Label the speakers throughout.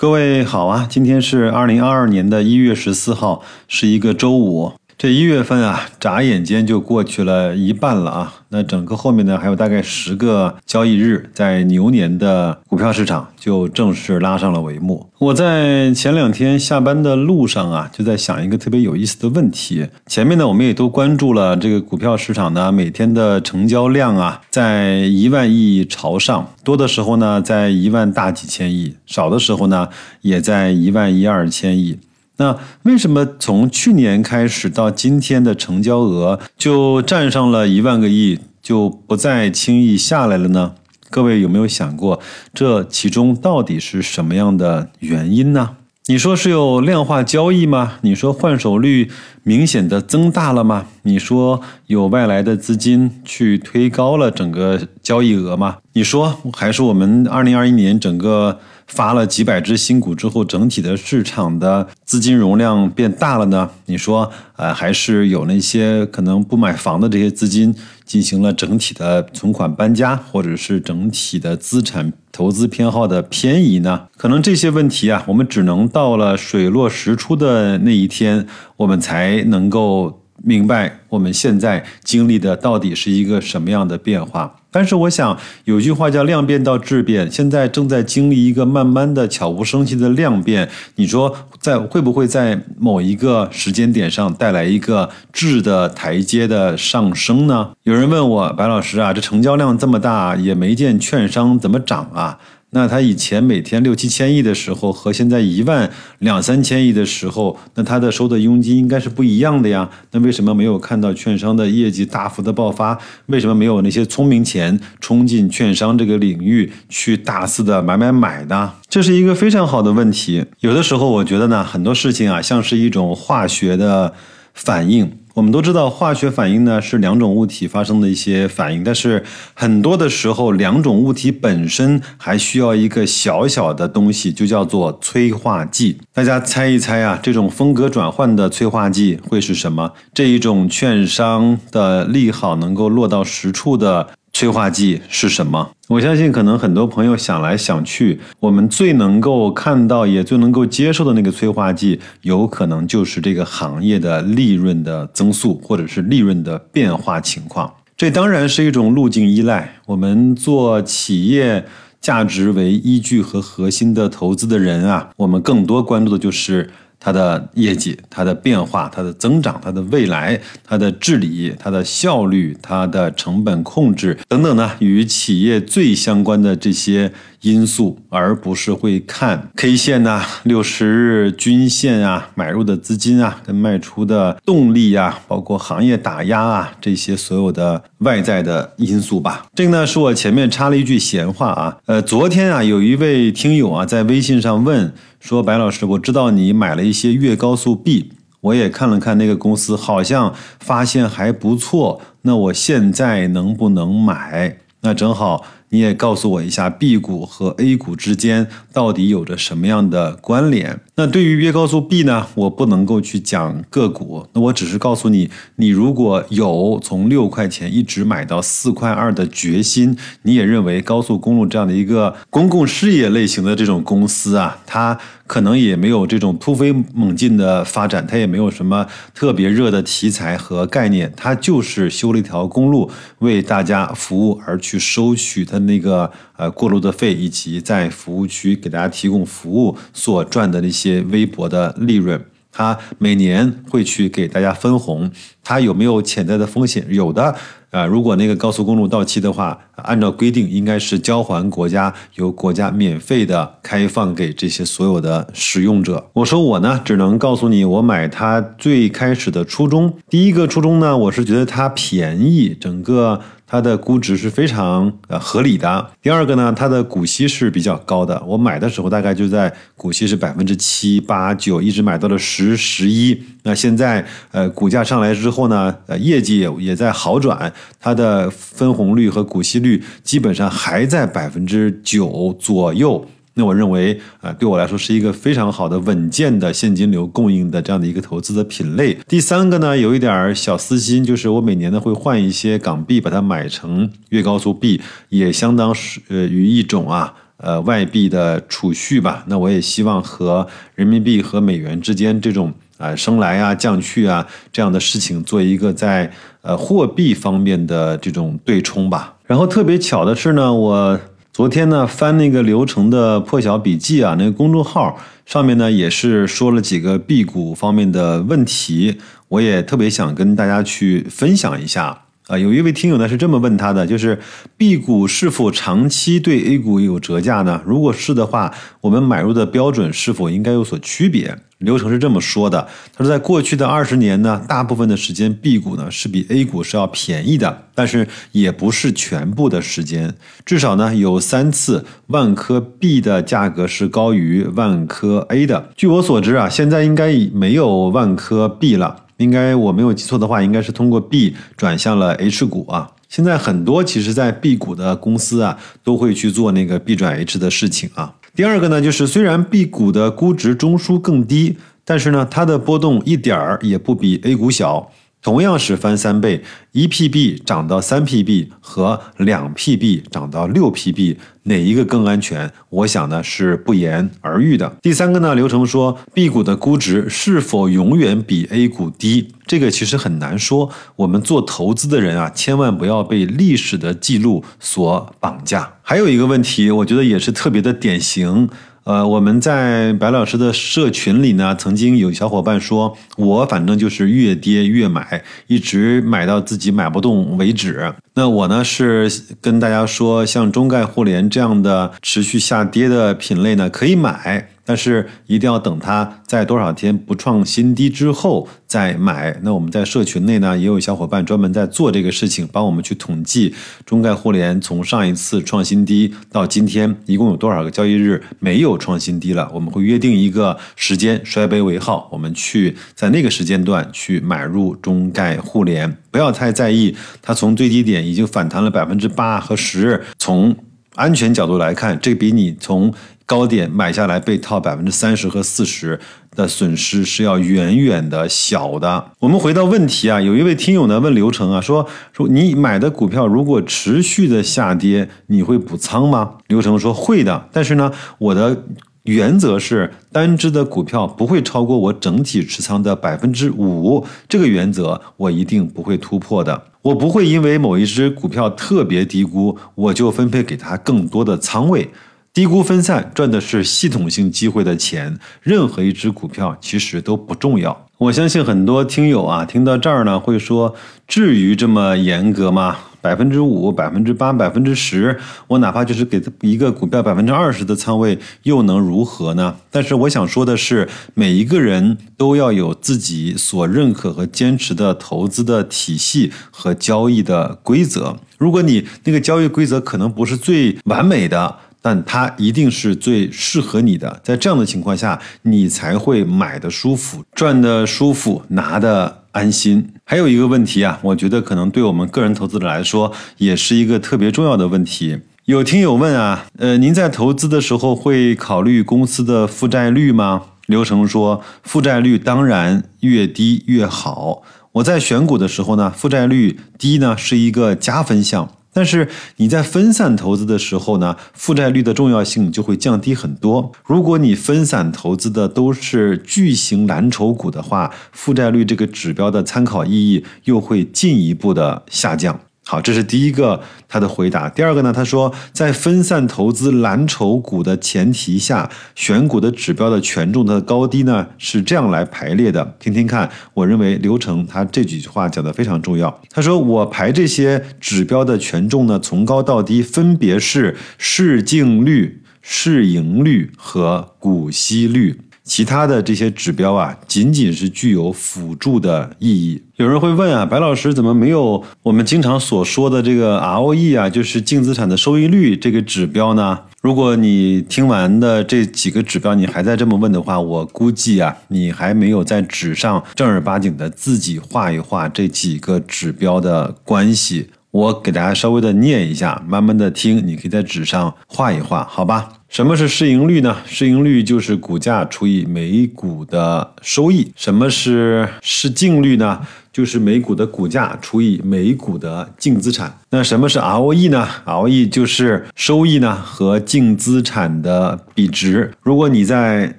Speaker 1: 各位好啊，今天是二零二二年的一月十四号，是一个周五。这一月份啊，眨眼间就过去了一半了啊。那整个后面呢，还有大概十个交易日，在牛年的股票市场就正式拉上了帷幕。我在前两天下班的路上啊，就在想一个特别有意思的问题。前面呢，我们也都关注了这个股票市场呢，每天的成交量啊，在一万亿朝上，多的时候呢，在一万大几千亿，少的时候呢，也在一万一二千亿。那为什么从去年开始到今天的成交额就站上了一万个亿，就不再轻易下来了呢？各位有没有想过，这其中到底是什么样的原因呢？你说是有量化交易吗？你说换手率明显的增大了吗？你说有外来的资金去推高了整个交易额吗？你说还是我们二零二一年整个？发了几百只新股之后，整体的市场的资金容量变大了呢？你说，呃，还是有那些可能不买房的这些资金进行了整体的存款搬家，或者是整体的资产投资偏好的偏移呢？可能这些问题啊，我们只能到了水落石出的那一天，我们才能够明白我们现在经历的到底是一个什么样的变化。但是我想有句话叫量变到质变，现在正在经历一个慢慢的悄无声息的量变。你说在会不会在某一个时间点上带来一个质的台阶的上升呢？有人问我白老师啊，这成交量这么大，也没见券商怎么涨啊？那他以前每天六七千亿的时候，和现在一万两三千亿的时候，那他的收的佣金应该是不一样的呀。那为什么没有看到券商的业绩大幅的爆发？为什么没有那些聪明钱冲进券商这个领域去大肆的买买买呢？这是一个非常好的问题。有的时候我觉得呢，很多事情啊，像是一种化学的反应。我们都知道，化学反应呢是两种物体发生的一些反应，但是很多的时候，两种物体本身还需要一个小小的东西，就叫做催化剂。大家猜一猜啊，这种风格转换的催化剂会是什么？这一种券商的利好能够落到实处的。催化剂是什么？我相信，可能很多朋友想来想去，我们最能够看到，也最能够接受的那个催化剂，有可能就是这个行业的利润的增速，或者是利润的变化情况。这当然是一种路径依赖。我们做企业价值为依据和核心的投资的人啊，我们更多关注的就是。它的业绩、它的变化、它的增长、它的未来、它的治理、它的效率、它的成本控制等等呢，与企业最相关的这些因素，而不是会看 K 线呐、六十日均线啊、买入的资金啊、跟卖出的动力啊，包括行业打压啊这些所有的外在的因素吧。这个呢，是我前面插了一句闲话啊。呃，昨天啊，有一位听友啊在微信上问。说白老师，我知道你买了一些粤高速币，我也看了看那个公司，好像发现还不错。那我现在能不能买？那正好。你也告诉我一下，B 股和 A 股之间到底有着什么样的关联？那对于约高速 B 呢？我不能够去讲个股，那我只是告诉你，你如果有从六块钱一直买到四块二的决心，你也认为高速公路这样的一个公共事业类型的这种公司啊，它可能也没有这种突飞猛进的发展，它也没有什么特别热的题材和概念，它就是修了一条公路为大家服务而去收取它。那个呃过路的费，以及在服务区给大家提供服务所赚的那些微薄的利润，他每年会去给大家分红，他有没有潜在的风险？有的。啊，如果那个高速公路到期的话，按照规定应该是交还国家，由国家免费的开放给这些所有的使用者。我说我呢，只能告诉你，我买它最开始的初衷。第一个初衷呢，我是觉得它便宜，整个。它的估值是非常呃合理的。第二个呢，它的股息是比较高的。我买的时候大概就在股息是百分之七八九，一直买到了十十一。那现在呃股价上来之后呢，呃业绩也也在好转，它的分红率和股息率基本上还在百分之九左右。那我认为啊，对我来说是一个非常好的稳健的现金流供应的这样的一个投资的品类。第三个呢，有一点小私心，就是我每年呢会换一些港币，把它买成粤高速币，也相当是呃于一种啊呃外币的储蓄吧。那我也希望和人民币和美元之间这种啊升来啊降去啊这样的事情做一个在呃货币方面的这种对冲吧。然后特别巧的是呢，我。昨天呢，翻那个流程的破晓笔记啊，那个公众号上面呢，也是说了几个辟谷方面的问题，我也特别想跟大家去分享一下。啊，有一位听友呢是这么问他的，就是 B 股是否长期对 A 股有折价呢？如果是的话，我们买入的标准是否应该有所区别？流程是这么说的，他说在过去的二十年呢，大部分的时间 B 股呢是比 A 股是要便宜的，但是也不是全部的时间，至少呢有三次万科 B 的价格是高于万科 A 的。据我所知啊，现在应该没有万科 B 了。应该我没有记错的话，应该是通过 B 转向了 H 股啊。现在很多其实，在 B 股的公司啊，都会去做那个 B 转 H 的事情啊。第二个呢，就是虽然 B 股的估值中枢更低，但是呢，它的波动一点儿也不比 A 股小。同样是翻三倍，一 PB 涨到三 PB 和两 PB 涨到六 PB，哪一个更安全？我想呢是不言而喻的。第三个呢，流程说 B 股的估值是否永远比 A 股低？这个其实很难说。我们做投资的人啊，千万不要被历史的记录所绑架。还有一个问题，我觉得也是特别的典型。呃，我们在白老师的社群里呢，曾经有小伙伴说，我反正就是越跌越买，一直买到自己买不动为止。那我呢是跟大家说，像中概互联这样的持续下跌的品类呢，可以买。但是一定要等它在多少天不创新低之后再买。那我们在社群内呢，也有小伙伴专门在做这个事情，帮我们去统计中概互联从上一次创新低到今天一共有多少个交易日没有创新低了。我们会约定一个时间，摔杯为号，我们去在那个时间段去买入中概互联。不要太在意它从最低点已经反弹了百分之八和十，从安全角度来看，这比你从高点买下来被套百分之三十和四十的损失是要远远的小的。我们回到问题啊，有一位听友呢问刘成啊，说说你买的股票如果持续的下跌，你会补仓吗？刘成说会的，但是呢，我的原则是单只的股票不会超过我整体持仓的百分之五，这个原则我一定不会突破的。我不会因为某一只股票特别低估，我就分配给他更多的仓位。低估分散赚的是系统性机会的钱，任何一只股票其实都不重要。我相信很多听友啊，听到这儿呢，会说：至于这么严格吗？百分之五、百分之八、百分之十，我哪怕就是给一个股票百分之二十的仓位，又能如何呢？但是我想说的是，每一个人都要有自己所认可和坚持的投资的体系和交易的规则。如果你那个交易规则可能不是最完美的。但它一定是最适合你的，在这样的情况下，你才会买的舒服，赚的舒服，拿的安心。还有一个问题啊，我觉得可能对我们个人投资者来说，也是一个特别重要的问题。有听友问啊，呃，您在投资的时候会考虑公司的负债率吗？刘成说，负债率当然越低越好。我在选股的时候呢，负债率低呢是一个加分项。但是你在分散投资的时候呢，负债率的重要性就会降低很多。如果你分散投资的都是巨型蓝筹股的话，负债率这个指标的参考意义又会进一步的下降。好，这是第一个他的回答。第二个呢，他说在分散投资蓝筹股的前提下，选股的指标的权重的高低呢是这样来排列的。听听看，我认为流程他这几句话讲的非常重要。他说我排这些指标的权重呢，从高到低分别是市净率、市盈率和股息率。其他的这些指标啊，仅仅是具有辅助的意义。有人会问啊，白老师怎么没有我们经常所说的这个 ROE 啊，就是净资产的收益率这个指标呢？如果你听完的这几个指标，你还在这么问的话，我估计啊，你还没有在纸上正儿八经的自己画一画这几个指标的关系。我给大家稍微的念一下，慢慢的听，你可以在纸上画一画，好吧？什么是市盈率呢？市盈率就是股价除以每股的收益。什么是市净率呢？就是每股的股价除以每股的净资产。那什么是 ROE 呢？ROE 就是收益呢和净资产的比值。如果你在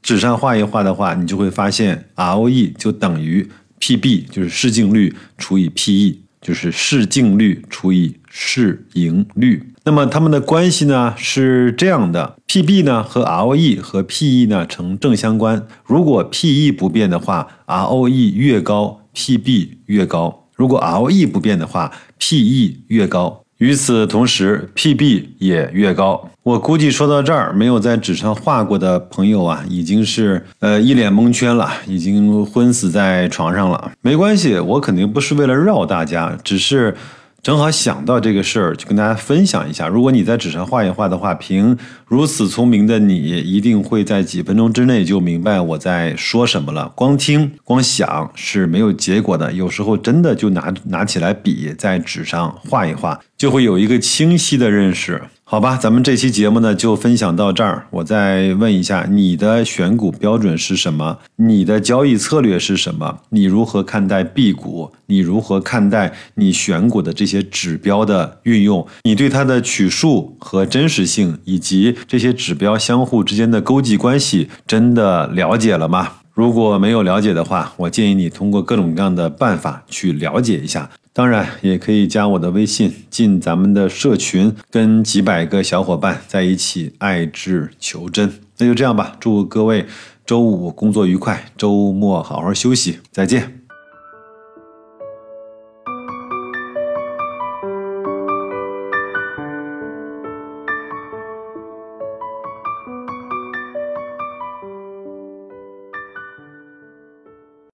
Speaker 1: 纸上画一画的话，你就会发现 ROE 就等于 PB，就是市净率除以 PE。就是市净率除以市盈率，那么它们的关系呢是这样的：PB 呢和 ROE 和 PE 呢成正相关。如果 PE 不变的话，ROE 越高，PB 越高；如果 ROE 不变的话，PE 越高。与此同时，PB 也越高。我估计说到这儿，没有在纸上画过的朋友啊，已经是呃一脸蒙圈了，已经昏死在床上了。没关系，我肯定不是为了绕大家，只是。正好想到这个事儿，就跟大家分享一下。如果你在纸上画一画的话，凭如此聪明的你，一定会在几分钟之内就明白我在说什么了。光听、光想是没有结果的。有时候真的就拿拿起来笔，在纸上画一画，就会有一个清晰的认识。好吧，咱们这期节目呢就分享到这儿。我再问一下，你的选股标准是什么？你的交易策略是什么？你如何看待 B 股？你如何看待你选股的这些指标的运用？你对它的取数和真实性，以及这些指标相互之间的勾稽关系，真的了解了吗？如果没有了解的话，我建议你通过各种各样的办法去了解一下。当然，也可以加我的微信，进咱们的社群，跟几百个小伙伴在一起爱智求真。那就这样吧，祝各位周五工作愉快，周末好好休息，再见。